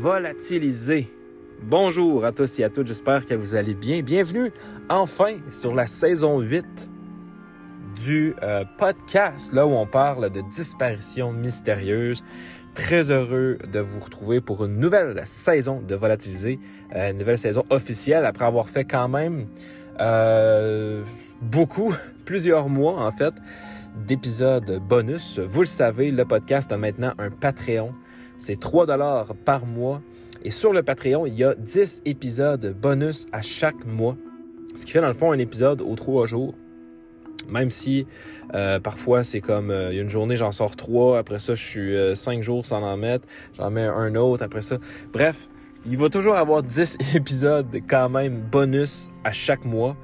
volatilisé. Bonjour à tous et à toutes, j'espère que vous allez bien. Bienvenue enfin sur la saison 8 du euh, podcast, là où on parle de disparitions mystérieuses. Très heureux de vous retrouver pour une nouvelle saison de Volatilisé, euh, une nouvelle saison officielle après avoir fait quand même euh, beaucoup, plusieurs mois en fait, d'épisodes bonus. Vous le savez, le podcast a maintenant un Patreon. C'est 3 dollars par mois. Et sur le Patreon, il y a 10 épisodes bonus à chaque mois. Ce qui fait dans le fond un épisode aux 3 jours. Même si euh, parfois c'est comme euh, une journée j'en sors trois, après ça je suis euh, cinq jours sans en mettre, j'en mets un autre après ça. Bref, il va toujours avoir 10 épisodes quand même bonus à chaque mois.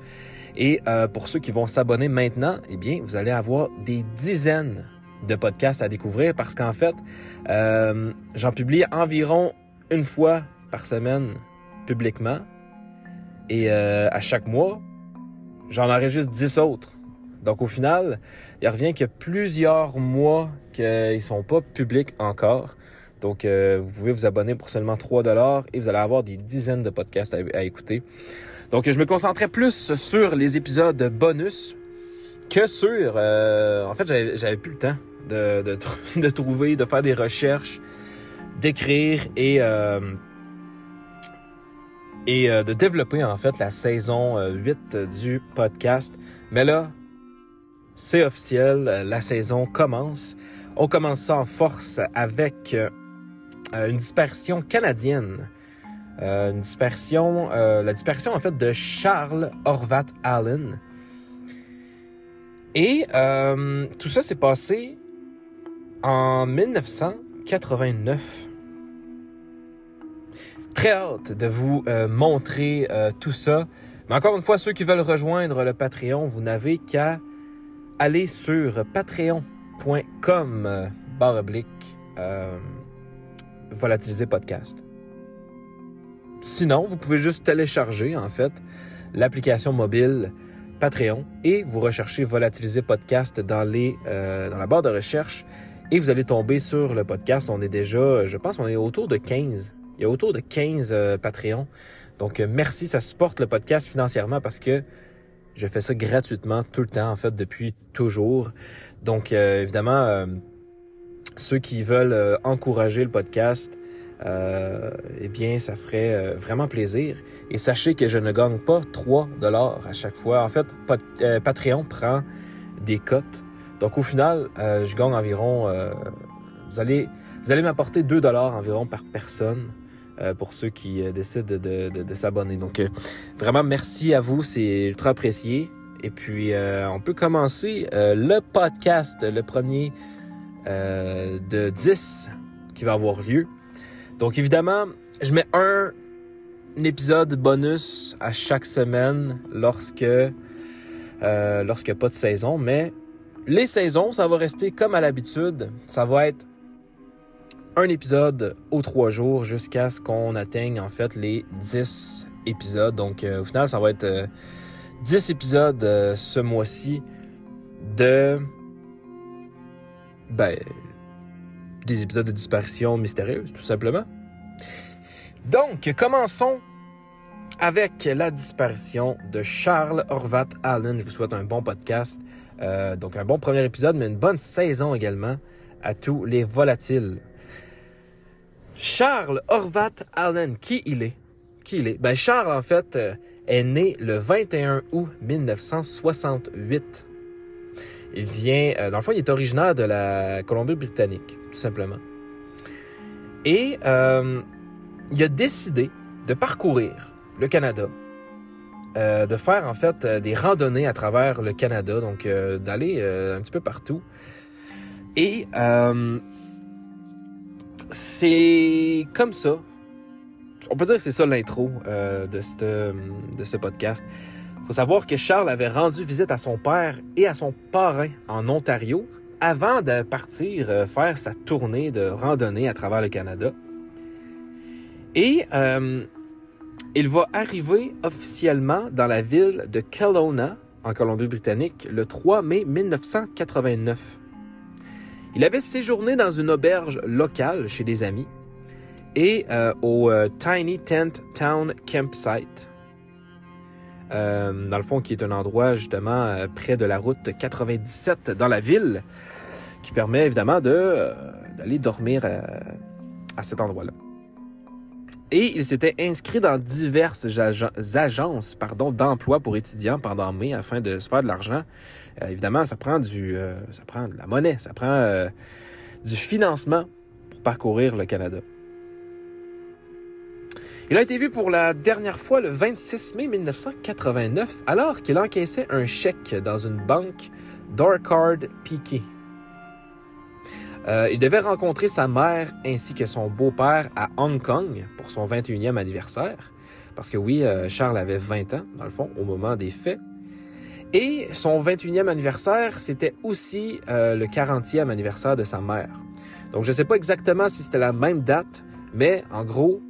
Et euh, pour ceux qui vont s'abonner maintenant, eh bien, vous allez avoir des dizaines de podcasts à découvrir parce qu'en fait, euh, j'en publie environ une fois par semaine publiquement. Et euh, à chaque mois, j'en enregistre 10 autres. Donc au final, il revient qu'il y a plusieurs mois qu'ils sont pas publics encore. Donc euh, vous pouvez vous abonner pour seulement 3 dollars et vous allez avoir des dizaines de podcasts à, à écouter. Donc je me concentrais plus sur les épisodes bonus que sur... euh, en fait, j'avais plus le temps de, de, tr- de trouver, de faire des recherches, d'écrire et... euh, et euh, de développer en fait la saison euh, 8 du podcast. Mais là, c'est officiel, la saison commence. On commence ça en force avec une dispersion canadienne. Une dispersion, la dispersion en fait de Charles Horvat Allen. Et euh, tout ça s'est passé en 1989. Très hâte de vous euh, montrer euh, tout ça. Mais encore une fois, ceux qui veulent rejoindre le Patreon, vous n'avez qu'à aller sur patreon.com barre oblique volatiliser podcast. Sinon, vous pouvez juste télécharger en fait l'application mobile Patreon et vous recherchez volatiliser podcast dans les euh, dans la barre de recherche et vous allez tomber sur le podcast. On est déjà, je pense, on est autour de 15. Il y a autour de 15 euh, Patreons. Donc euh, merci, ça supporte le podcast financièrement parce que je fais ça gratuitement tout le temps en fait depuis toujours. Donc euh, évidemment, euh, ceux qui veulent euh, encourager le podcast, euh, eh bien, ça ferait euh, vraiment plaisir. Et sachez que je ne gagne pas 3 dollars à chaque fois. En fait, euh, Patreon prend des cotes. Donc, au final, euh, je gagne environ... vous allez, vous allez m'apporter 2 dollars environ par personne pour ceux qui décident de, de- de- s'abonner. Donc, vraiment, merci à vous. C'est ultra apprécié. Et puis, on peut commencer le podcast, le premier de 10 qui va avoir lieu. Donc évidemment, je mets un, épisode bonus à chaque semaine lorsque euh, lorsqu'il n'y a pas de saison, mais les saisons, ça va rester comme à l'habitude. Ça va être un épisode aux trois jours jusqu'à ce qu'on atteigne en fait les 10 épisodes. Donc euh, au final, ça va être euh, 10 épisodes euh, ce mois-ci de ben des épisodes de disparition mystérieuse, tout simplement. Donc, commençons avec la disparition de Charles Horvat Allen. Je vous souhaite un bon podcast. Euh, donc, un bon premier épisode, mais une bonne saison également à tous les volatiles. Charles Horvat Allen, qui il est? Qui il est? Ben, Charles, en fait, euh, est né le 21 août 1968. Il vient, euh, dans le fond, il est originaire de la Colombie-Britannique, simplement. Et euh, il a décidé de parcourir le Canada, euh, de faire en fait euh, des randonnées à travers le Canada, donc d'aller un petit peu partout. Et c'est comme ça. On peut dire que c'est ça l'intro de, de ce podcast. faut savoir que Charles avait rendu visite à son père et à son parrain en Ontario avant de partir euh, faire sa tournée de randonnée à travers le Canada. Et euh, il va arriver officiellement dans la ville de Kelowna, en Colombie-Britannique, le 3 mai 1989. Il avait séjourné dans une auberge locale chez des amis et euh, au Tiny Tent Town Campsite. Euh, dans le fond, qui est un endroit justement euh, près de la route 97 dans la ville, qui permet évidemment de, euh, d'aller dormir à cet endroit-là. Et il s'était inscrit dans diverses agen- agences d'emploi pour étudiants pendant mai afin de se faire de l'argent. Évidemment, ça prend, de la monnaie, ça prend du financement pour parcourir le Canada. Il a été vu pour la dernière fois le 26 mai 1989 alors qu'il encaissait un chèque dans une banque d'Orchard Piquet. Euh, il devait rencontrer sa mère ainsi que son beau-père à Hong Kong pour son 21e anniversaire. Parce que oui, euh, Charles avait 20 ans, dans le fond, au moment des faits. Et son 21e anniversaire, c'était aussi euh, le 40e anniversaire de sa mère. Donc je ne sais pas exactement si c'était la même date, mais en gros,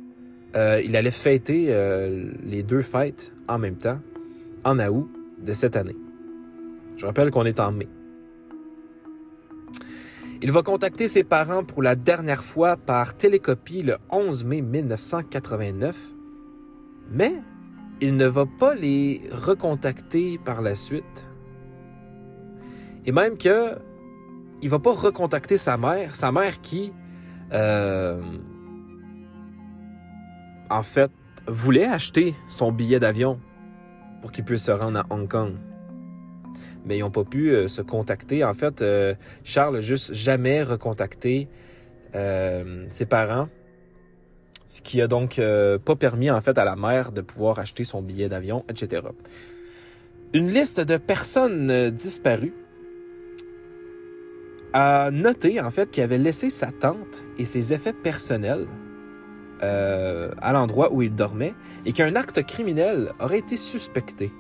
euh, il allait fêter euh, les deux fêtes en même temps, en août de cette année. Je rappelle qu'on est en mai. Il va contacter ses parents pour la dernière fois par télécopie le 11 mai 1989, mais il ne va pas les recontacter par la suite. Et même que il va pas recontacter sa mère, sa mère qui, euh, en fait, voulait acheter son billet d'avion pour qu'il puisse se rendre à Hong Kong. Mais ils n'ont pas pu euh, se contacter. En fait, euh, Charles n'a juste jamais recontacté euh, ses parents, ce qui a donc pas permis en fait à la mère de pouvoir acheter son billet d'avion, etc. Une liste de personnes disparues a noté en fait qu'il avait laissé sa tante et ses effets personnels euh, à l'endroit où il dormait et qu'un acte criminel aurait été suspecté.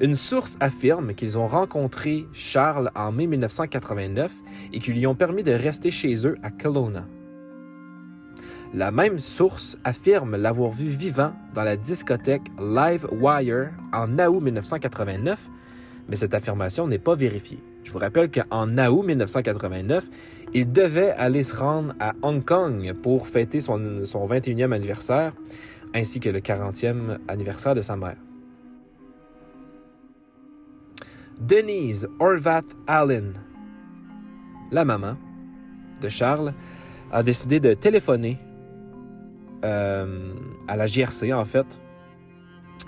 Une source affirme qu'ils ont rencontré Charles en mai 1989 et qu'ils lui ont permis de rester chez eux à Kelowna. La même source affirme l'avoir vu vivant dans la discothèque Live Wire en août 1989, mais cette affirmation n'est pas vérifiée. Je vous rappelle qu'en août 1989, il devait aller se rendre à Hong Kong pour fêter son, son 21e anniversaire, ainsi que le 40e anniversaire de sa mère. Denise Orvath Allen, la maman de Charles, a décidé de téléphoner euh, à la GRC, en fait,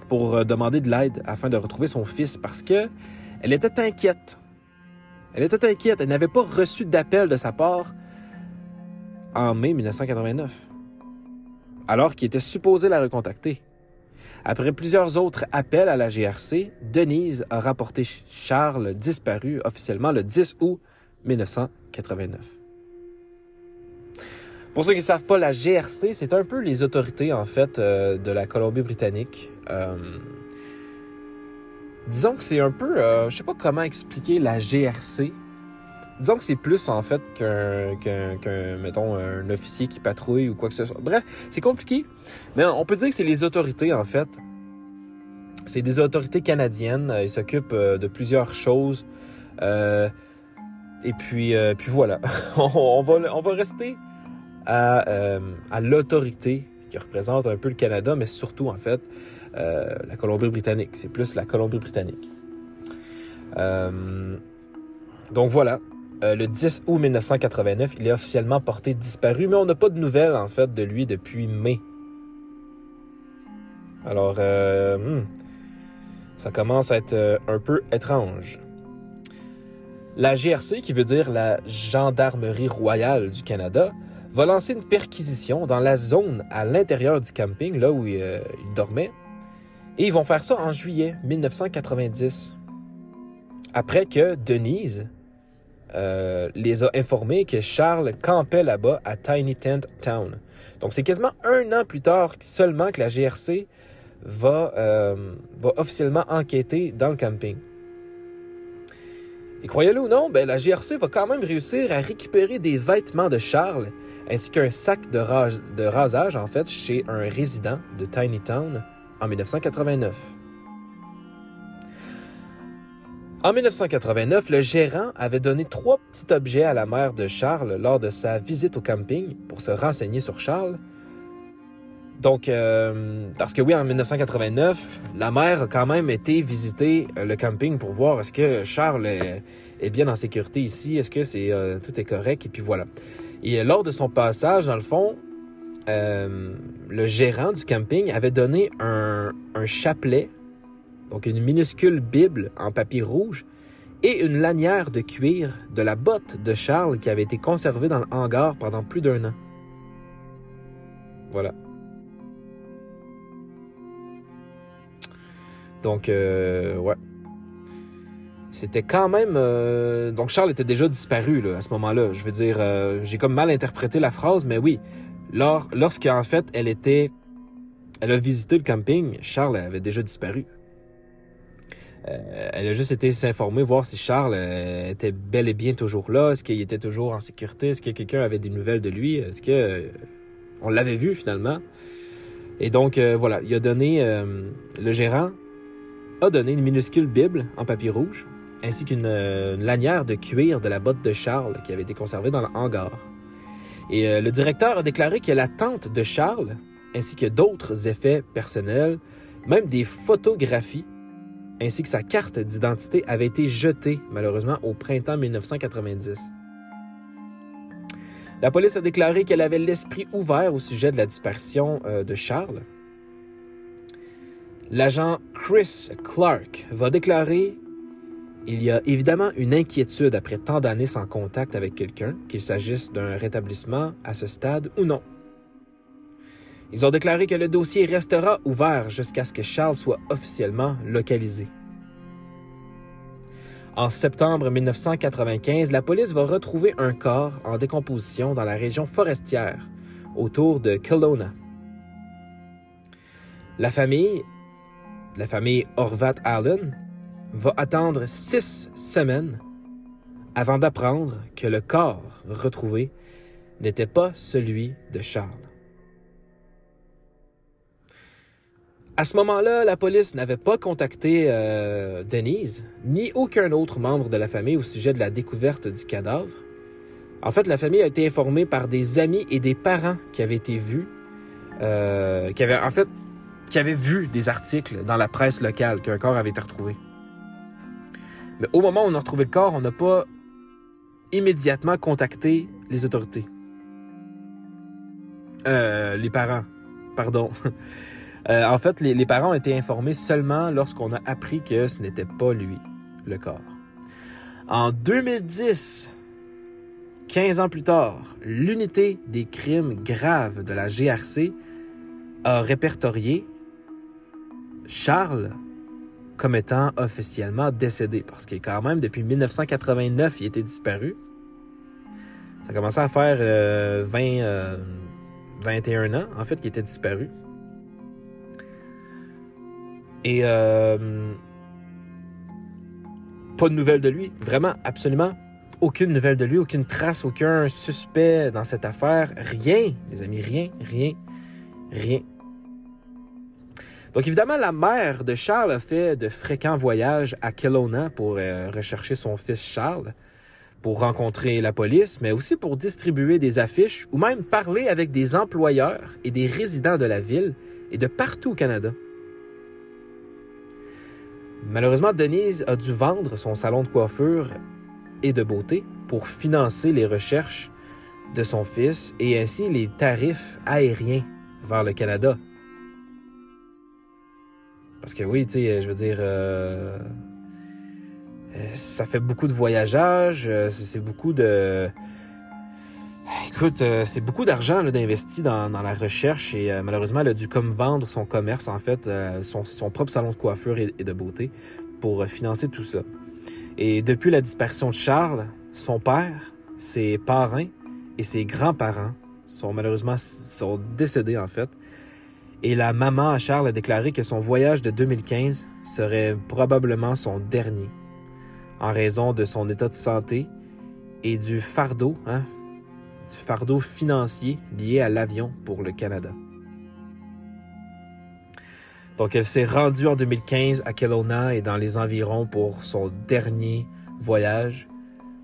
pour euh, demander de l'aide afin de retrouver son fils parce que elle était inquiète. Elle était inquiète. Elle n'avait pas reçu d'appel de sa part en mai 1989, alors qu'il était supposé la recontacter. Après plusieurs autres appels à la GRC, Denise a rapporté Charles disparu officiellement le 10 août 1989. Pour ceux qui ne savent pas, la GRC, c'est un peu les autorités, en fait, euh, de la Colombie-Britannique. Euh, disons que c'est un peu... euh, je sais pas comment expliquer la GRC. Disons que c'est plus, en fait, qu'un, mettons, un officier qui patrouille ou quoi que ce soit. Bref, c'est compliqué. Mais on peut dire que c'est les autorités, en fait. C'est des autorités canadiennes. Euh, Ils s'occupent euh, de plusieurs choses. Euh, et puis, puis voilà. on, va, rester à l'autorité qui représente un peu le Canada, mais surtout, en fait, euh, la Colombie-Britannique. C'est plus la Colombie-Britannique. Euh, donc voilà. Euh, le 10 août 1989, il est officiellement porté disparu, mais on n'a pas de nouvelles, en fait, de lui depuis mai. Alors, hmm, ça commence à être un peu étrange. La GRC, qui veut dire la Gendarmerie royale du Canada, va lancer une perquisition dans la zone à l'intérieur du camping, là où il dormait. Et ils vont faire ça en juillet 1990. Après que Denise euh, les a informés que Charles campait là-bas à Tiny Tent Town. Donc c'est quasiment un an plus tard seulement que la GRC va, euh, va officiellement enquêter dans le camping. Et croyez-le ou non, ben, la GRC va quand même réussir à récupérer des vêtements de Charles ainsi qu'un sac de, de rasage en fait chez un résident de Tiny Town en 1989. En 1989, le gérant avait donné trois petits objets à la mère de Charles lors de sa visite au camping pour se renseigner sur Charles. Donc, euh, parce que oui, en 1989, la mère a quand même été visiter euh, le camping pour voir est-ce que Charles est, bien en sécurité ici, est-ce que c'est euh, tout est correct, et puis voilà. Et lors de son passage, dans le fond, le gérant du camping avait donné un, chapelet donc une minuscule Bible en papier rouge, et une lanière de cuir de la botte de Charles qui avait été conservée dans le hangar pendant plus d'un an. Voilà. Donc, euh, ouais. C'était quand même... Euh, donc, Charles était déjà disparu là, à ce moment-là. Je veux dire, euh, j'ai comme mal interprété la phrase, mais oui. Lors, lorsqu'en fait, elle était... Elle a visité le camping, Charles avait déjà disparu. Euh, elle a juste été s'informer, voir si Charles euh, était bel et bien toujours là, est-ce qu'il était toujours en sécurité, est-ce que quelqu'un avait des nouvelles de lui, est-ce que euh, on l'avait vu finalement? Et donc voilà, il a donné le gérant a donné une minuscule Bible en papier rouge, ainsi qu'une lanière de cuir de la botte de Charles qui avait été conservée dans le hangar. Et le directeur a déclaré que la tante de Charles, ainsi que d'autres effets personnels, même des photographies ainsi que sa carte d'identité avait été jetée malheureusement au printemps 1990. La police a déclaré qu'elle avait l'esprit ouvert au sujet de la disparition euh, de Charles. L'agent Chris Clark va déclarer Il y a évidemment une inquiétude après tant d'années sans contact avec quelqu'un, qu'il s'agisse d'un rétablissement à ce stade ou non. Ils ont déclaré que le dossier restera ouvert jusqu'à ce que Charles soit officiellement localisé. En septembre 1995, la police va retrouver un corps en décomposition dans la région forestière, autour de Kelowna. La famille, la famille Horvat Allen, va attendre six semaines avant d'apprendre que le corps retrouvé n'était pas celui de Charles. À ce moment-là, la police n'avait pas contacté euh, Denise, ni aucun autre membre de la famille au sujet de la découverte du cadavre. En fait, la famille a été informée par des amis et des parents qui avaient été vus, euh, qui avaient en fait, qui avaient vu des articles dans la presse locale qu'un corps avait été retrouvé. Mais au moment où on a retrouvé le corps, on n'a pas immédiatement contacté les autorités. Euh, les parents, pardon. Euh, en fait, les, parents ont été informés seulement lorsqu'on a appris que ce n'était pas lui, le corps. En 2010, 15 ans plus tard, l'unité des crimes graves de la GRC a répertorié Charles comme étant officiellement décédé, parce qu'il quand même, depuis 1989, il était disparu. Ça a commencé à faire 20, 21 euh, ans, en fait, qu'il était disparu. Et euh, pas de nouvelles de lui. Vraiment, absolument aucune nouvelle de lui, aucune trace, aucun suspect dans cette affaire. Rien, les amis, rien, rien, rien. Donc évidemment, la mère de Charles a fait de fréquents voyages à Kelowna pour euh, rechercher son fils Charles, pour rencontrer la police, mais aussi pour distribuer des affiches ou même parler avec des employeurs et des résidents de la ville et de partout au Canada. Malheureusement, Denise a dû vendre son salon de coiffure et de beauté pour financer les recherches de son fils et ainsi les tarifs aériens vers le Canada. Parce que oui, tu sais, je veux dire, euh, euh, ça fait beaucoup de voyageage, euh, c'est beaucoup de, Écoute, c'est beaucoup d'argent d'investir dans, la recherche et malheureusement, elle a dû comme vendre son commerce, en fait, son, propre salon de coiffure et, de beauté pour financer tout ça. Et depuis la disparition de Charles, son père, ses parrains et ses grands-parents sont malheureusement sont décédés, en fait. Et la maman à Charles a déclaré que son voyage de 2015 serait probablement son dernier en raison de son état de santé et du fardeau, hein, du fardeau financier lié à l'avion pour le Canada. Donc, elle s'est rendue en 2015 à Kelowna et dans les environs pour son dernier voyage,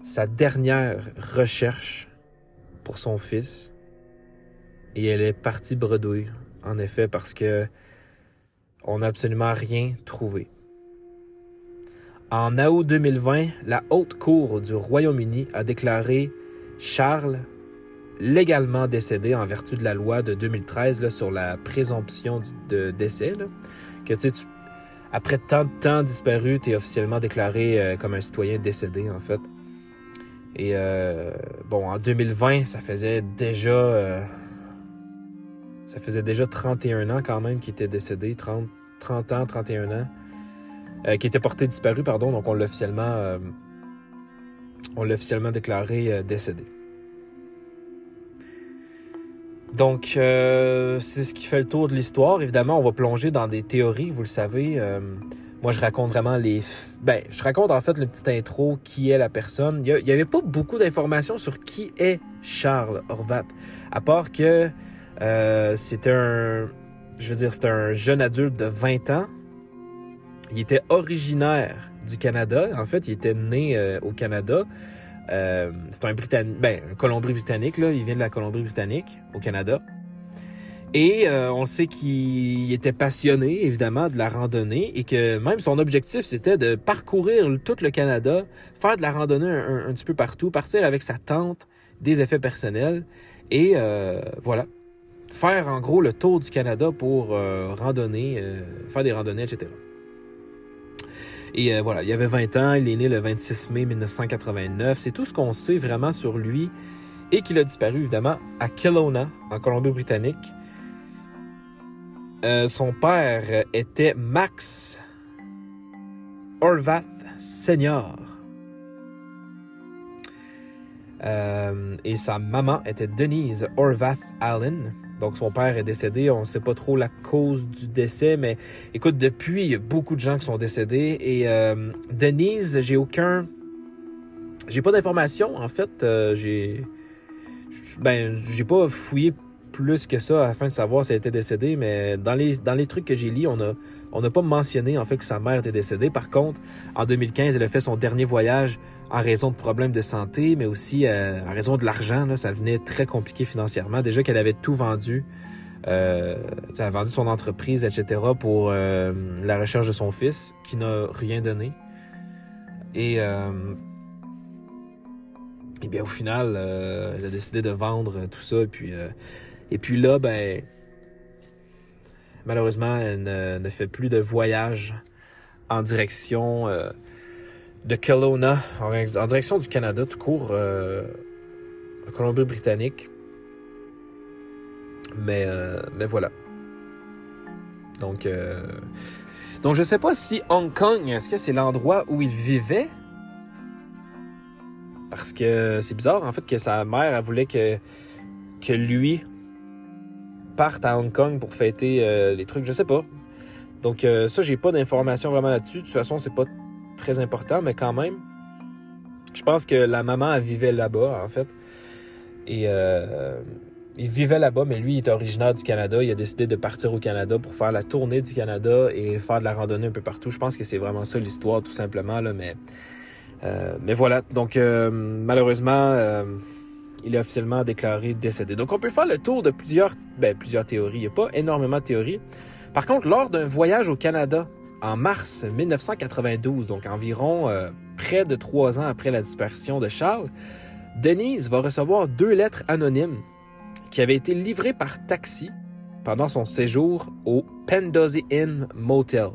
sa dernière recherche pour son fils. Et elle est partie bredouille, en effet, parce que on n'a absolument rien trouvé. En août 2020, la Haute Cour du Royaume-Uni a déclaré Charles légalement décédé en vertu de la loi de 2013 là, sur la présomption de décès. Que tu après tant de temps disparu, tu es officiellement déclaré euh, comme un citoyen décédé, en fait. Et euh, bon, en 2020, ça faisait déjà. Euh, ça faisait déjà 31 ans quand même qu'il était décédé, 30, 30 ans, 31 ans, euh, qui était porté disparu, pardon, donc on l'a officiellement, euh, officiellement déclaré euh, décédé. Donc, euh, c'est ce qui fait le tour de l'histoire. Évidemment, on va plonger dans des théories, vous le savez. Moi, je raconte vraiment les... Ben, je raconte en fait le petit intro, qui est la personne. Il n'y avait pas beaucoup d'informations sur qui est Charles Horvat, à part que euh, c'était un... Je veux dire, c'était un jeune adulte de 20 ans. Il était originaire du Canada. En fait, il était né euh, au Canada. Euh, c'est un Britannique, ben, Colombie-Britannique, là. Il vient de la Colombie-Britannique, au Canada. Et on sait qu'il était passionné, évidemment, de la randonnée et que même son objectif, c'était de parcourir tout le Canada, faire de la randonnée un, petit peu partout, partir avec sa tente, des effets personnels et voilà. Faire en gros le tour du Canada pour euh, randonner, euh, faire des randonnées, etc. Et euh, voilà, il avait 20 ans, il est né le 26 mai 1989. C'est tout ce qu'on sait vraiment sur lui et qu'il a disparu évidemment à Kelowna, en Colombie-Britannique. Son père était Max Horvath Senior. Et sa maman était Denise Horvath Allen. Donc son père est décédé. On ne sait pas trop la cause du décès, mais écoute, depuis, il y a beaucoup de gens qui sont décédés. Et euh, Denise, j'ai aucun. J'ai pas d'informations, en fait. Euh, j'ai. Ben, j'ai pas fouillé plus que ça afin de savoir si elle était décédée, mais dans les, dans les trucs que j'ai lus, on a on n'a pas mentionné en fait que sa mère était décédée. Par contre, en 2015, elle a fait son dernier voyage en raison de problèmes de santé, mais aussi euh, en raison de l'argent. Ça venait très compliqué financièrement. Déjà qu'elle avait tout vendu. Euh, elle a vendu son entreprise, etc. pour euh, la recherche de son fils, qui n'a rien donné. Et, euh, bien au final, euh, elle a décidé de vendre tout ça. Puis, euh, et puis là, ben, malheureusement, elle ne, ne fait plus de voyage en direction euh, de Kelowna, en, direction du Canada, tout court, euh, Colombie-Britannique. Mais, euh, mais voilà. Donc, euh, donc, je sais pas si Hong Kong, est-ce que c'est l'endroit où il vivait? Parce que c'est bizarre, en fait, que sa mère, elle voulait que, que lui parte à Hong Kong pour fêter euh, les trucs, je sais pas. Donc, euh, ça, j'ai pas d'informations vraiment là-dessus. De toute façon, c'est pas très important, mais quand même, je pense que la maman, elle vivait là-bas, en fait. Et euh, il vivait là-bas, mais lui, il est originaire du Canada. Il a décidé de partir au Canada pour faire la tournée du Canada et faire de la randonnée un peu partout. Je pense que c'est vraiment ça l'histoire, tout simplement. Là, mais, euh, mais voilà. Donc, malheureusement, il est officiellement déclaré décédé. Donc, on peut faire le tour de plusieurs, ben, théories. Il n'y a pas énormément de théories. Par contre, lors d'un voyage au Canada en mars 1992, donc environ euh, près de trois ans après la disparition de Charles, Denise va recevoir deux lettres anonymes qui avaient été livrées par taxi pendant son séjour au Pendozi Inn Motel.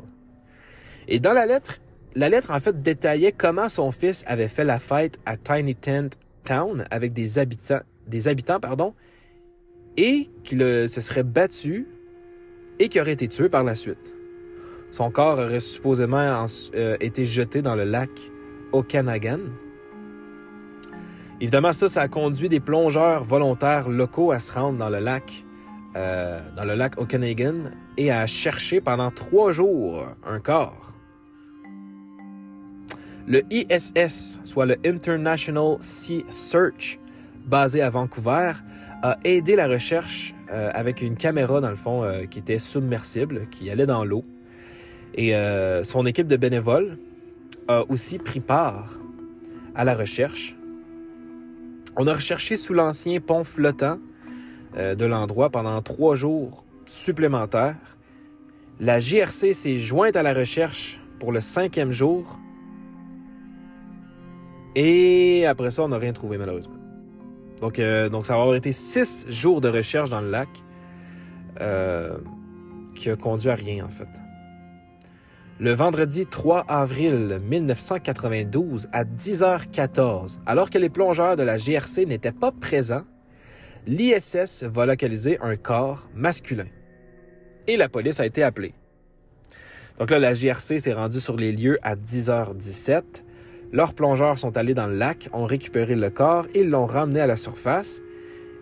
Et dans la lettre, la lettre en fait détaillait comment son fils avait fait la fête à Tiny Tent Avec des habitants, des habitants pardon, et qu'il se serait battu et qui aurait été tué par la suite. Son corps aurait supposément en- euh, été jeté dans le lac Okanagan. Évidemment, ça, ça a conduit des plongeurs volontaires locaux à se rendre dans le lac, euh, dans le lac Okanagan et à chercher pendant trois jours un corps. Le ISS, soit le International Sea Search, basé à Vancouver, a aidé la recherche euh, avec une caméra, dans le fond, euh, qui était submersible, qui allait dans l'eau. Et euh, son équipe de bénévoles a aussi pris part à la recherche. On a recherché sous l'ancien pont flottant de l'endroit pendant trois jours supplémentaires. La GRC s'est jointe à la recherche pour le cinquième jour. Et après ça, on n'a rien trouvé malheureusement. Donc, euh, donc ça va avoir été six jours de recherche dans le lac euh, qui a conduit à rien en fait. Le vendredi 3 avril 1992 à 10h14, alors que les plongeurs de la GRC n'étaient pas présents, l'ISS va localiser un corps masculin. Et la police a été appelée. Donc là, la GRC s'est rendue sur les lieux à 10h17 leurs plongeurs sont allés dans le lac, ont récupéré le corps et l'ont ramené à la surface.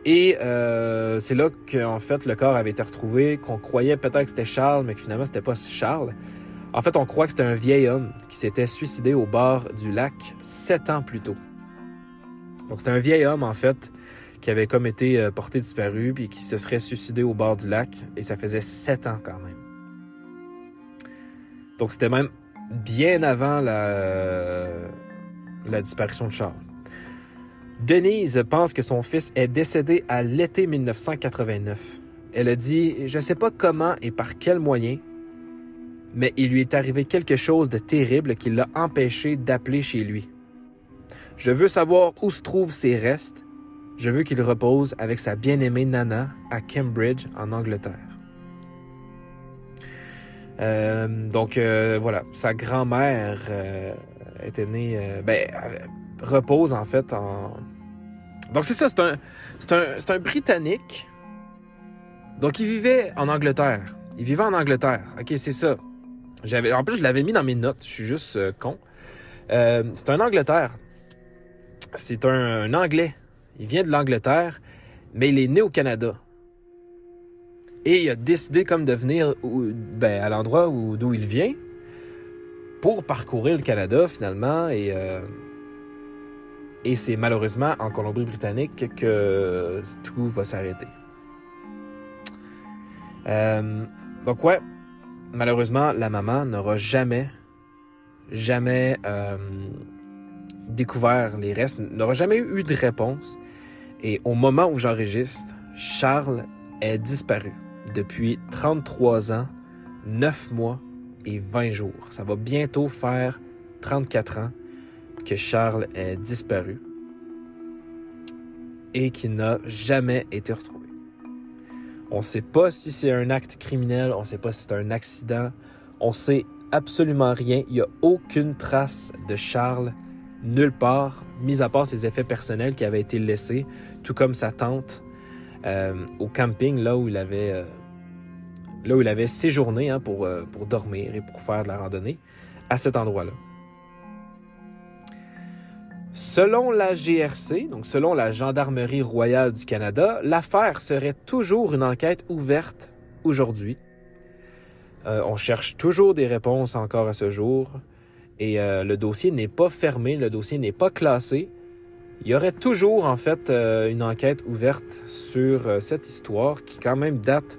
Et euh, c'est là qu'en fait le corps avait été retrouvé, qu'on croyait peut-être que c'était Charles, mais que finalement c'était pas Charles. En fait, on croit que c'était un vieil homme qui s'était suicidé au bord du lac sept ans plus tôt. Donc c'était un vieil homme en fait qui avait comme été euh, porté disparu puis qui se serait suicidé au bord du lac et ça faisait sept ans quand même. Donc c'était même bien avant la, disparition de Charles. Denise pense que son fils est décédé à l'été 1989. Elle a dit Je ne sais pas comment et par quel moyen, mais il lui est arrivé quelque chose de terrible qui l'a empêché d'appeler chez lui. Je veux savoir où se trouvent ses restes. Je veux qu'il repose avec sa bien-aimée Nana à Cambridge, en Angleterre. Euh, donc euh, voilà, sa grand-mère euh, était née, ben, repose en fait en. Donc c'est ça, c'est un, un, un Britannique. Donc il vivait en Angleterre. Il vivait en Angleterre. Ok, c'est ça. En plus, je l'avais mis dans mes notes. Je suis juste con. c'est un Angleterre. C'est un Anglais. Il vient de l'Angleterre, mais il est né au Canada. Et il a décidé comme de venir ben, à l'endroit d'où il vient pour parcourir le Canada finalement. Et, euh, et c'est malheureusement en Colombie-Britannique que tout va s'arrêter. Euh, donc ouais, malheureusement, la maman n'aura jamais, jamais euh, découvert les restes, n'aura jamais eu de réponse. Et au moment où j'enregistre, Charles est disparu depuis 33 ans, 9 mois et 20 jours. Ça va bientôt faire 34 ans que Charles est disparu et qu'il n'a jamais été retrouvé. On ne sait pas si c'est un acte criminel, on ne sait pas si c'est un accident, on sait absolument rien. Il n'y a aucune trace de Charles nulle part, mis à part ses effets personnels qui avaient été laissés, tout comme sa tante euh, au camping, là où il avait, euh, là où il avait séjourné hein, pour, euh, pour dormir et pour faire de la randonnée, à cet endroit-là. Selon la GRC, donc selon la Gendarmerie royale du Canada, l'affaire serait toujours une enquête ouverte aujourd'hui. on cherche toujours des réponses encore à ce jour et le dossier n'est pas fermé, le dossier n'est pas classé il y aurait toujours en fait euh, une enquête ouverte sur euh, cette histoire qui quand même date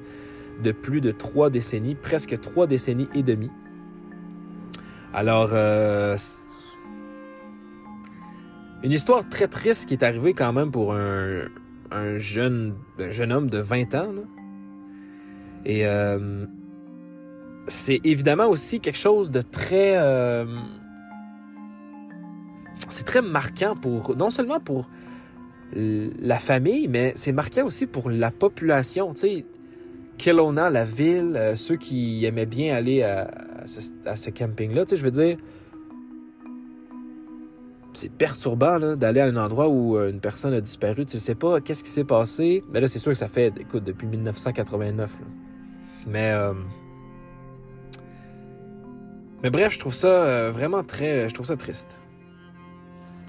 de plus de trois décennies, presque trois décennies et demie. Alors, euh, une histoire très triste qui est arrivée quand même pour un, jeune, jeune homme de 20 ans. Et c'est évidemment aussi quelque chose de très c'est très marquant pour non seulement pour la famille, mais c'est marquant aussi pour la population. Tu sais, Kelowna, la ville, euh, ceux qui aimaient bien aller à, ce, camping-là, tu sais, je veux dire, c'est perturbant d'aller à un endroit où euh, une personne a disparu. Tu sais pas qu'est-ce qui s'est passé. Mais là, c'est sûr que ça fait, écoute, depuis 1989. Mais, euh, mais bref, je trouve ça vraiment très, je trouve ça triste.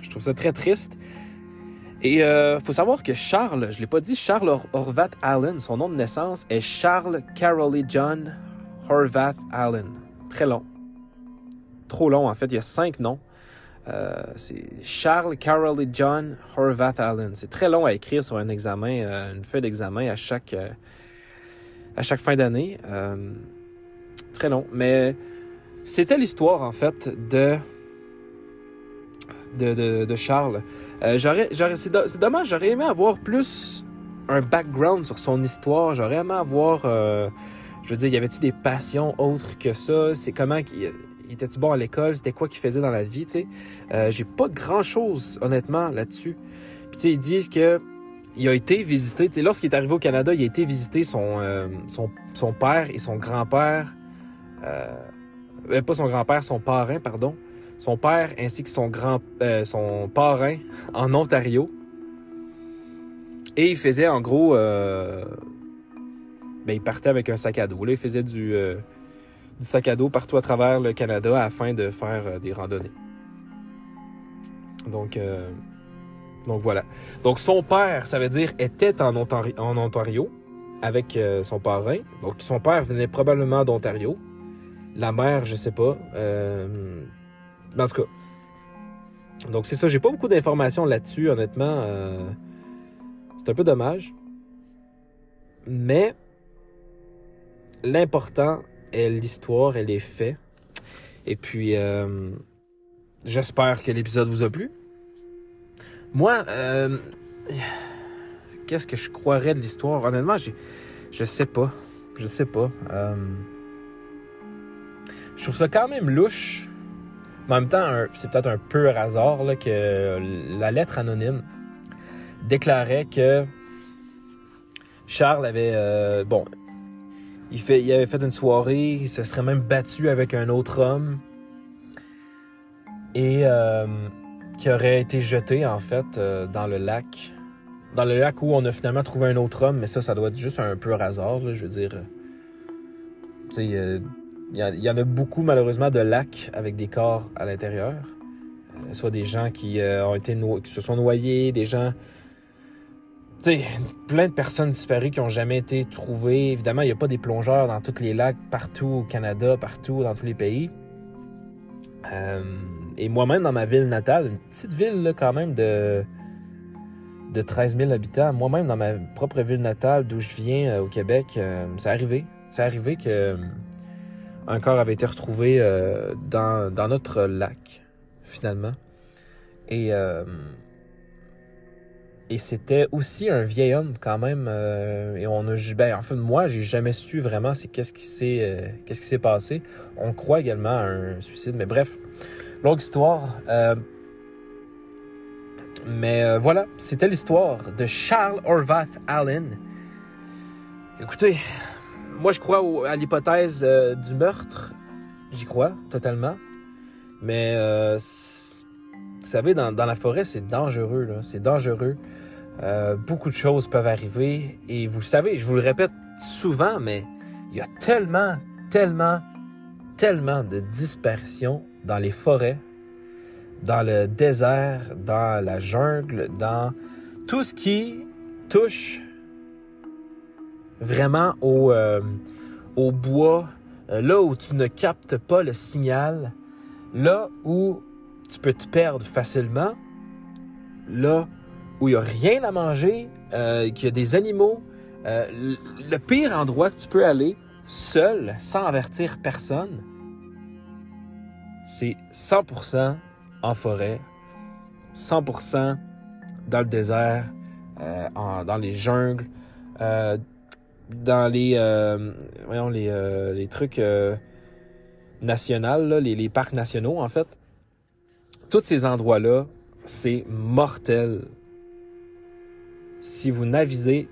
Je trouve ça très triste. Et euh, faut savoir que Charles, je l'ai pas dit, Charles Horvath Allen, son nom de naissance est Charles Caroli John Horvath Allen. Très long. Trop long, en fait. Il y a cinq noms. Euh, c'est Charles, Carol et John Horvath Allen. C'est très long à écrire sur un examen, euh, une feuille d'examen à chaque, euh, à chaque fin d'année. très long. Mais c'était l'histoire, en fait, de, de, Charles. j'aurais, j'aurais, c'est, dommage, j'aurais aimé avoir plus un background sur son histoire. J'aurais aimé avoir. je veux dire, y avait-tu des passions autres que ça? C'est comment qu'il il était-tu bon à l'école, c'était quoi qu'il faisait dans la vie, tu sais? Euh, j'ai pas grand-chose, honnêtement, là-dessus. Puis, tu sais, ils disent que il a été visité, tu lorsqu'il est arrivé au Canada, il a été visiter son, euh, père et son grand-père, euh, pas son grand-père, son parrain, pardon, son père ainsi que son grand, euh, son parrain en Ontario. Et il faisait, en gros, ben, il partait avec un sac à dos. Là, il faisait du, du sac à dos partout à travers le Canada afin de faire euh, des randonnées. Donc, euh, donc voilà. Donc son père, ça veut dire, était en, Ontario, avec euh, son parrain. Donc son père venait probablement d'Ontario. La mère, je sais pas. Dans ce cas. Donc c'est ça, j'ai pas beaucoup d'informations là-dessus, honnêtement. c'est un peu dommage. Mais l'important, l'histoire, elle est faite. Et puis, euh, j'espère que l'épisode vous a plu. Moi, euh, qu'est-ce que je croirais de l'histoire? Honnêtement, je sais pas. Je sais pas. Euh, je trouve ça quand même louche. En même temps, c'est peut-être un peu hasard que la lettre anonyme déclarait que Charles avait... bon, il, fait, avait fait une soirée, il se serait même battu avec un autre homme. Et euh, qui aurait été jeté, en fait, euh, dans le lac. Dans le lac où on a finalement trouvé un autre homme, mais ça, ça doit être juste un peu hasard, je veux dire. Tu sais, il y, en a beaucoup, malheureusement, de lacs avec des corps à l'intérieur. Euh, soit des gens qui, ont été qui se sont noyés, des gens sais, plein de personnes disparues qui n'ont jamais été trouvées. Évidemment, il n'y a pas des plongeurs dans tous les lacs, partout au Canada, partout dans tous les pays. Euh, et moi-même, dans ma ville natale, une petite ville quand même de, de 13 000 habitants, moi-même dans ma propre ville natale d'où je viens euh, au Québec, euh, c'est arrivé. C'est arrivé que un corps avait été retrouvé dans, dans, notre lac, finalement. Et et c'était aussi un vieil homme quand même. Euh, et on a, ben, en fait, moi, j'ai jamais su vraiment qu'est-ce qui s'est, euh, qu'est-ce qui s'est passé. On croit également à un suicide, mais bref, longue histoire. Euh, mais voilà, c'était l'histoire de Charles Orvath Allen. Écoutez, moi je crois à l'hypothèse du meurtre. J'y crois totalement. Mais vous savez, dans, la forêt, c'est dangereux. C'est dangereux. Euh, beaucoup de choses peuvent arriver. Et vous le savez, je vous le répète souvent, mais il y a tellement, tellement, tellement de disparitions dans les forêts, dans le désert, dans la jungle, dans tout ce qui touche vraiment au, euh, au bois, euh, là où tu ne captes pas le signal, là où tu peux te perdre facilement, là où il n'y a rien à manger, euh, qu'il y a des animaux. Le pire endroit que tu peux aller seul, sans avertir personne, c'est 100% en forêt, 100% dans le désert, dans les jungles, dans les, voyons, les, les trucs nationaux, les, les parcs nationaux en fait. Tous ces endroits-là, c'est mortel si vous n'avisez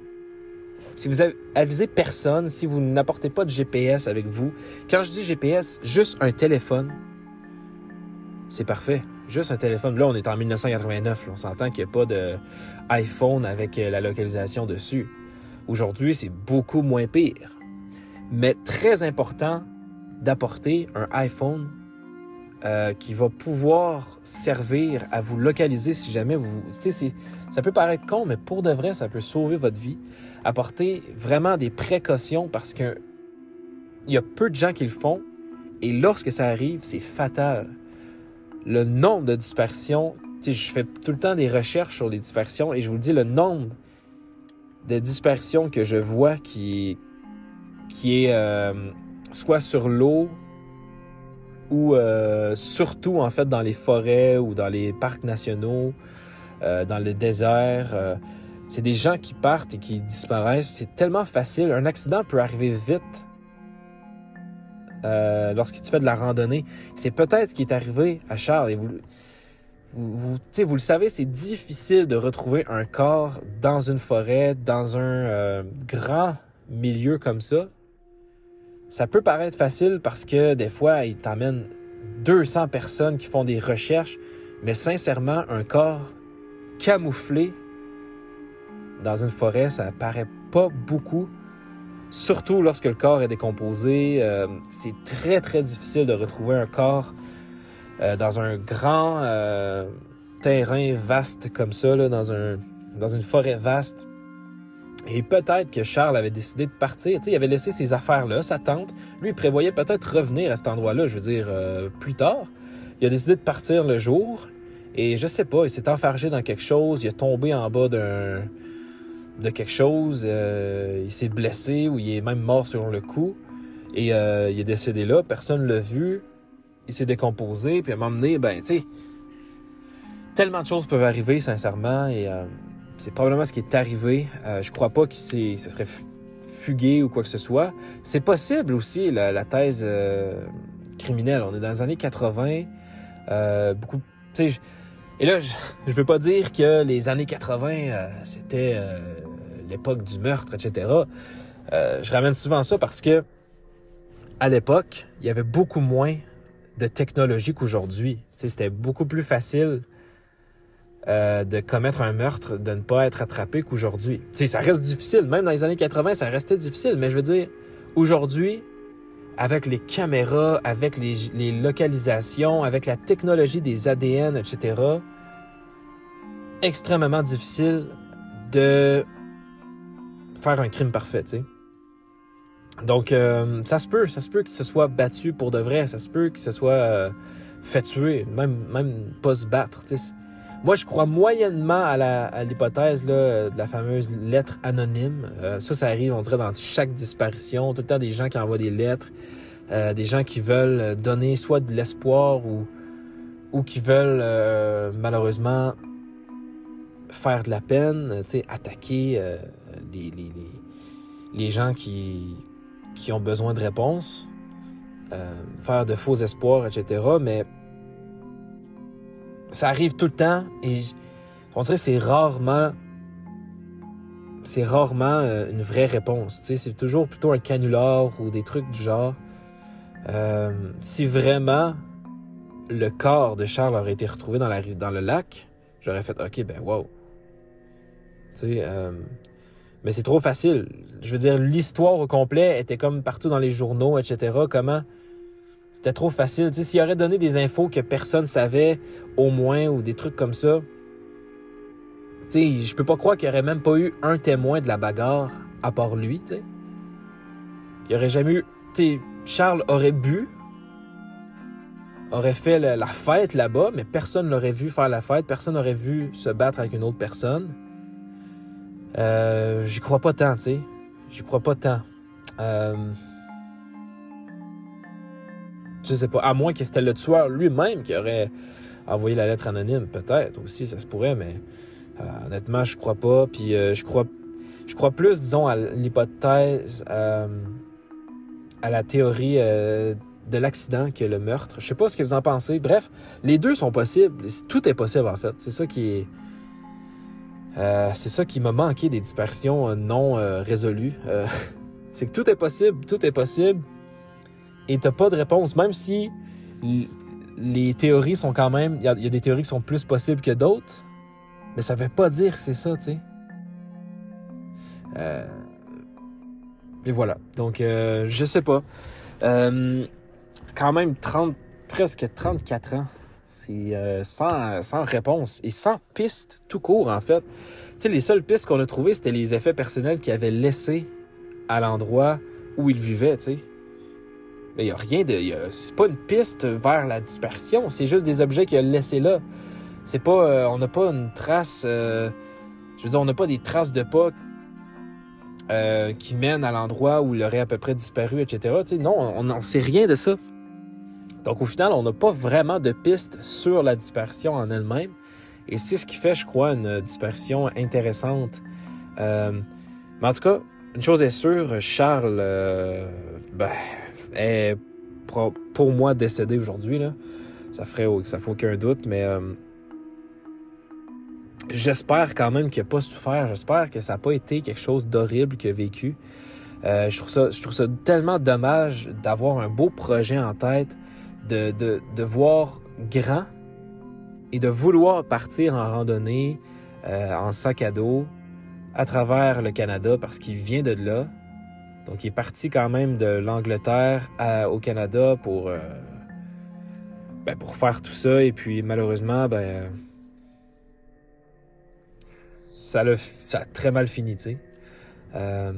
si vous avisez personne, si vous n'apportez pas de GPS avec vous, quand je dis GPS, juste un téléphone, c'est parfait. Juste un téléphone. Là, on est en 1989. on s'entend qu'il n'y a pas de iPhone avec euh, la localisation dessus. Aujourd'hui, c'est beaucoup moins pire. Mais très important d'apporter un iPhone euh, qui va pouvoir servir à vous localiser si jamais vous... Tu sais, ça peut paraître con, mais pour de vrai, ça peut sauver votre vie. Apporter vraiment des précautions parce que il y a peu de gens qui le font et lorsque ça arrive, c'est fatal. le nombre de sais, je fais tout le temps des recherches sur les disparitions et je vous dis le nombre de disparitions que je vois qui, qui est euh, soit sur l'eau ou euh, surtout en fait dans les forêts ou dans les parcs nationaux, euh, dans le désert. c'est des gens qui partent et qui disparaissent. C'est tellement facile. Un accident peut arriver vite lorsque tu fais de la randonnée. C'est peut-être ce qui est arrivé à Charles. Et vous, vous, vous, le savez, c'est difficile de retrouver un corps dans une forêt, dans un euh, grand milieu comme ça. Ça peut paraître facile parce que des fois, il t'emmène 200 personnes qui font des recherches, mais sincèrement, un corps camouflé dans une forêt, ça paraît pas beaucoup. Surtout lorsque le corps est décomposé, euh, c'est très très difficile de retrouver un corps euh, dans un grand euh, terrain vaste comme ça, dans, un, dans une forêt vaste. Et peut-être que Charles avait décidé de partir. il avait laissé ses affaires-là, sa tante. Lui, il prévoyait peut-être revenir à cet endroit-là, je veux dire, euh, plus tard. Il a décidé de partir le jour. Et je sais pas, il s'est enfargé dans quelque chose. Il est tombé en bas d'un de quelque chose. il s'est blessé ou il est même mort sur le coup. Et il est décédé là. Personne l'a vu il s'est décomposé, puis à un moment ben, tu sais, tellement de choses peuvent arriver, sincèrement, et euh, c'est probablement ce qui est arrivé. Euh, je crois pas que se serait fugué ou quoi que ce soit. C'est possible aussi, la, thèse euh, criminelle. On est dans les années 80, beaucoup, tu sais, et là, je, je veux pas dire que les années 80, c'était l'époque du meurtre, etc. je ramène souvent ça parce que à l'époque, il y avait beaucoup moins de technologie qu'aujourd'hui. C'était beaucoup plus facile euh, de commettre un meurtre, de ne pas être attrapé qu'aujourd'hui. Ça reste difficile. Même dans les années 80, ça restait difficile. Mais je veux dire, aujourd'hui, avec les caméras, avec les, localisations, avec la technologie des ADN, etc., extrêmement difficile de faire un crime parfait. Donc, euh, ça se peut, ça se peut que ce soit battu pour de vrai, ça se peut que ce soit euh, fait tuer, même, même pas se battre. Moi, je crois moyennement à l'hypothèse de la fameuse lettre anonyme. Euh, ça, ça arrive, on dirait, dans chaque disparition. Tout le temps, des gens qui envoient des lettres, des gens qui veulent donner soit de l'espoir ou, ou qui veulent malheureusement faire de la peine, attaquer les, les, les gens qui, qui ont besoin de réponses, euh, faire de faux espoirs, etc. Mais ça arrive tout le temps et on dirait que c'est rarement c'est rarement euh, une vraie réponse. C'est toujours plutôt un canular ou des trucs du genre. Euh, si vraiment le corps de Charles aurait été retrouvé dans, la, dans le lac, j'aurais fait OK, ben wow. Tu sais, mais c'est trop facile. Je veux dire, l'histoire au complet était comme partout dans les journaux, etc. Comment? C'était trop facile. S'il aurait donné des infos que personne savait, au moins, ou des trucs comme ça, tu sais, je peux pas croire qu'il y aurait même pas eu un témoin de la bagarre à part lui, tu. Il y aurait jamais eu. Charles aurait bu, aurait fait la fête là-bas, mais personne l'aurait vu faire la fête, personne n'aurait vu se battre avec une autre personne. Euh, j'y crois pas tant, tu sais. J'y crois pas tant. Euh... Je sais pas. À moins que c'était le tueur lui-même qui aurait envoyé la lettre anonyme, peut-être aussi, ça se pourrait, mais euh, honnêtement, je crois pas. Puis je crois, je crois plus, disons, à l'hypothèse, à la théorie de l'accident que le meurtre. Je sais pas ce que vous en pensez. Bref, les deux sont possibles. Tout est possible en fait. C'est ça qui est euh, c'est ça qui m'a manqué des dispersions euh, non euh, résolues. c'est que tout est possible, tout est possible, et t'as pas de réponse, même si les théories sont quand même, il y, a des théories qui sont plus possibles que d'autres, mais ça veut pas dire que c'est ça, tu sais. et voilà. Donc, je sais pas. quand même 30, presque 34 ans euh, sans, réponse et sans piste tout court, en fait. Tu sais, les seules pistes qu'on a trouvées, c'était les effets personnels qu'il avait laissés à l'endroit où il vivait, tu sais. Mais il n'y a rien de. C'est pas une piste vers la dispersion, c'est juste des objets qu'il a laissés là. C'est pas. euh, on n'a pas une trace. euh, je veux dire, on n'a pas des traces de pas qui mènent à l'endroit où il aurait à peu près disparu, etc. Tu sais, non, on n'en sait rien de ça. Donc au final, on n'a pas vraiment de piste sur la dispersion en elle-même. Et c'est ce qui fait, je crois, une dispersion intéressante. Euh, mais en tout cas, une chose est sûre, Charles euh, ben, est pour moi décédé aujourd'hui. Ça ferait ça fait aucun doute, mais euh, j'espère quand même qu'il n'a pas souffert. J'espère que ça n'a pas été quelque chose d'horrible qu'il a vécu. Je, trouve ça, je trouve ça tellement dommage d'avoir un beau projet en tête, de, de, de voir grand et de vouloir partir en randonnée, euh, en sac à dos, à travers le Canada parce qu'il vient de là. Donc, il est parti quand même de l'Angleterre au Canada pour, euh, ben, pour faire tout ça. Et puis, malheureusement, ben, ça, l'a- ça a très mal fini. Euh,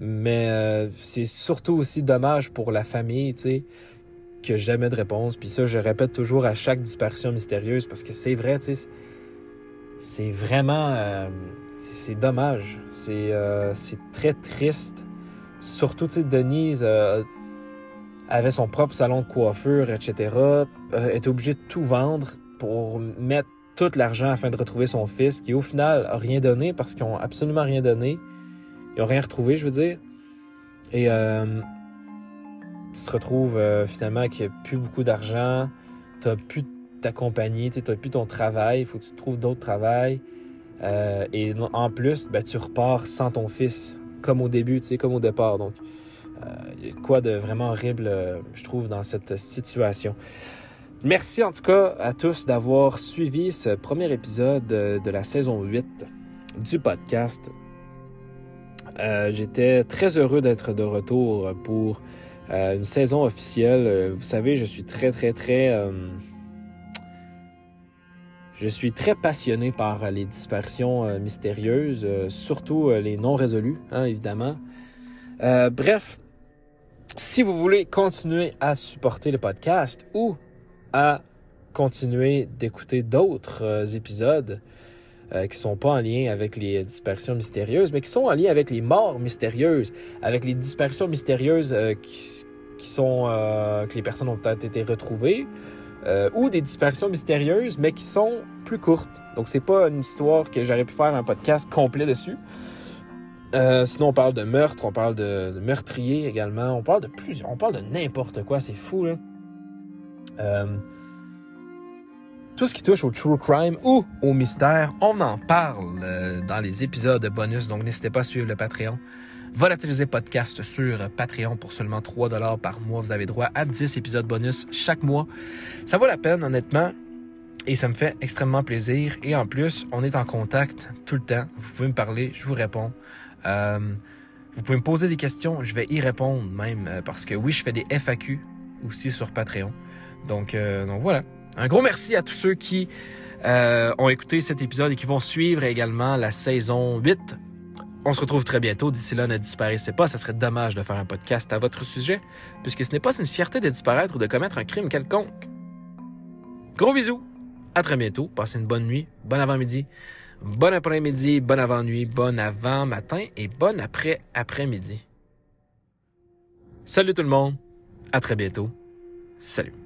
mais euh, c'est surtout aussi dommage pour la famille, tu sais, que jamais de réponse. Puis ça, je répète toujours à chaque dispersion mystérieuse parce que c'est vrai, tu sais, c'est vraiment, euh, c'est dommage. C'est euh, c'est très triste. Surtout, tu sais, Denise avait son propre salon de coiffure, etc. était obligée de tout vendre pour mettre tout l'argent afin de retrouver son fils, qui au final a rien donné parce qu'ils ont absolument rien donné. Ils ont rien retrouvé, je veux dire. Et euh, tu te retrouves euh, finalement qu'il a plus beaucoup d'argent, tu n'as plus ta compagnie, tu n'as plus ton travail, il faut que tu trouves d'autres travails. Euh, et en plus, ben, tu repars sans ton fils, comme au début, tu sais, comme au départ. Donc, euh, il y a quoi de vraiment horrible, euh, je trouve, dans cette situation. Merci en tout cas à tous d'avoir suivi ce premier épisode euh, de la saison 8 du podcast. Euh, J'étais très heureux d'être de retour pour euh, une saison officielle. Euh, Vous savez, je suis très, très, très... je suis très passionné par les dispersions euh, mystérieuses, surtout les non résolues, hein, évidemment. Bref, si vous voulez continuer à supporter le podcast ou à continuer d'écouter d'autres épisodes euh, qui sont pas en lien avec les dispersions mystérieuses, mais qui sont en lien avec les morts mystérieuses, avec les dispersions mystérieuses euh, qui, qui sont euh, que les personnes ont peut-être été retrouvées, euh, ou des dispersions mystérieuses, mais qui sont plus courtes. Donc c'est pas une histoire que j'aurais pu faire un podcast complet dessus. Sinon, on parle de meurtre, on parle de, de meurtrier également, on parle de plusieurs, on parle de n'importe quoi, c'est fou là. Tout ce qui touche au true crime ou au mystère, on en parle euh, dans les épisodes bonus, donc n'hésitez pas à suivre le Patreon. Volatiliser podcast sur Patreon pour seulement 3 dollars par mois. Vous avez droit à 10 épisodes bonus chaque mois. Ça vaut la peine, honnêtement, et ça me fait extrêmement plaisir. Et en plus, on est en contact tout le temps. Vous pouvez me parler, je vous réponds. Euh, vous pouvez me poser des questions, je vais y répondre même, euh, parce que oui, je fais des FAQ aussi sur Patreon. Donc, donc voilà. Un gros merci à tous ceux qui euh, ont écouté cet épisode et qui vont suivre également la saison 8. On se retrouve très bientôt. D'ici là, ne disparaissez pas. Ça serait dommage de faire un podcast à votre sujet, puisque ce n'est pas une fierté de disparaître ou de commettre un crime quelconque. Gros bisous. À très bientôt. Passez une bonne nuit, bon avant-midi, bon après-midi, bon avant-nuit, bon avant-matin et bon après-après-midi. Salut tout le monde. À très bientôt. Salut.